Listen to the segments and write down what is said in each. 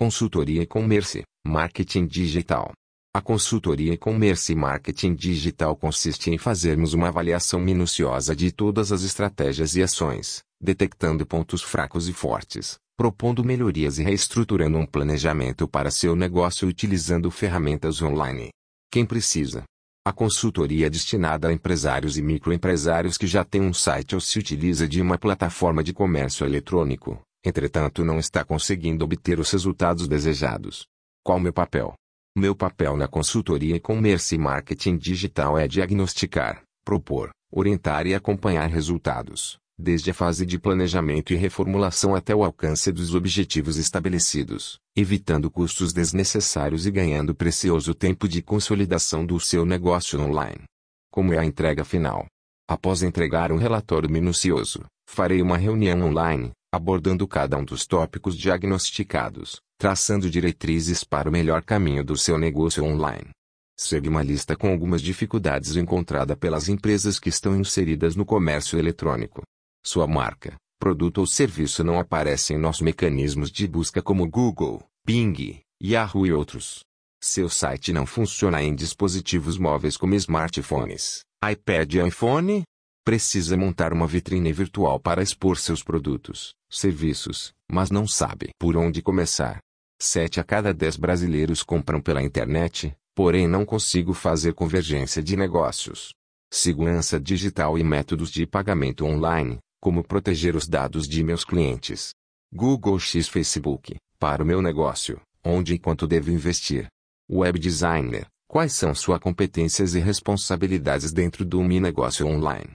Consultoria e-commerce, marketing digital. A consultoria e-commerce e marketing digital consiste em fazermos uma avaliação minuciosa de todas as estratégias e ações, detectando pontos fracos e fortes, propondo melhorias e reestruturando um planejamento para seu negócio utilizando ferramentas online. Quem precisa? A consultoria é destinada a empresários e microempresários que já têm um site ou se utiliza de uma plataforma de comércio eletrônico, entretanto não está conseguindo obter os resultados desejados. Qual meu papel? Meu papel na consultoria e-commerce e marketing digital é diagnosticar, propor, orientar e acompanhar resultados, desde a fase de planejamento e reformulação até o alcance dos objetivos estabelecidos, evitando custos desnecessários e ganhando precioso tempo de consolidação do seu negócio online. Como é a entrega final? Após entregar um relatório minucioso, farei uma reunião online, abordando cada um dos tópicos diagnosticados, traçando diretrizes para o melhor caminho do seu negócio online. Segue uma lista com algumas dificuldades encontradas pelas empresas que estão inseridas no comércio eletrônico. Sua marca, produto ou serviço não aparece em nossos mecanismos de busca como Google, Bing, Yahoo e outros. Seu site não funciona em dispositivos móveis como smartphones, iPad e iPhone? Precisa montar uma vitrine virtual para expor seus produtos, serviços, mas não sabe por onde começar. Sete a cada dez brasileiros compram pela internet, porém não consigo fazer convergência de negócios. Segurança digital e métodos de pagamento online, como proteger os dados de meus clientes. Google X Facebook, para o meu negócio, onde e quanto devo investir. Web Designer, quais são suas competências e responsabilidades dentro do meu negócio online?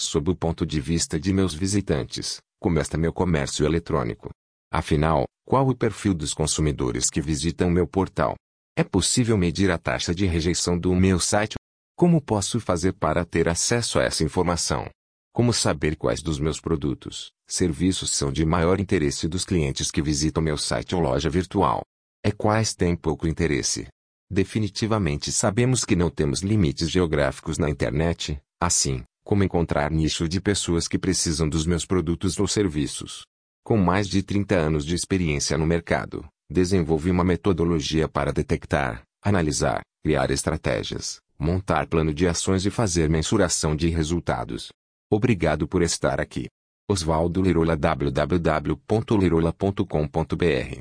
Sob o ponto de vista de meus visitantes, como está meu comércio eletrônico? Afinal, qual o perfil dos consumidores que visitam meu portal? É possível medir a taxa de rejeição do meu site? Como posso fazer para ter acesso a essa informação? Como saber quais dos meus produtos, serviços são de maior interesse dos clientes que visitam meu site ou loja virtual? É quais têm pouco interesse? Definitivamente sabemos que não temos limites geográficos na internet, assim, como encontrar nicho de pessoas que precisam dos meus produtos ou serviços. Com mais de 30 anos de experiência no mercado, desenvolvi uma metodologia para detectar, analisar, criar estratégias, montar plano de ações e fazer mensuração de resultados. Obrigado por estar aqui. Oswaldo Lirola www.lirola.com.br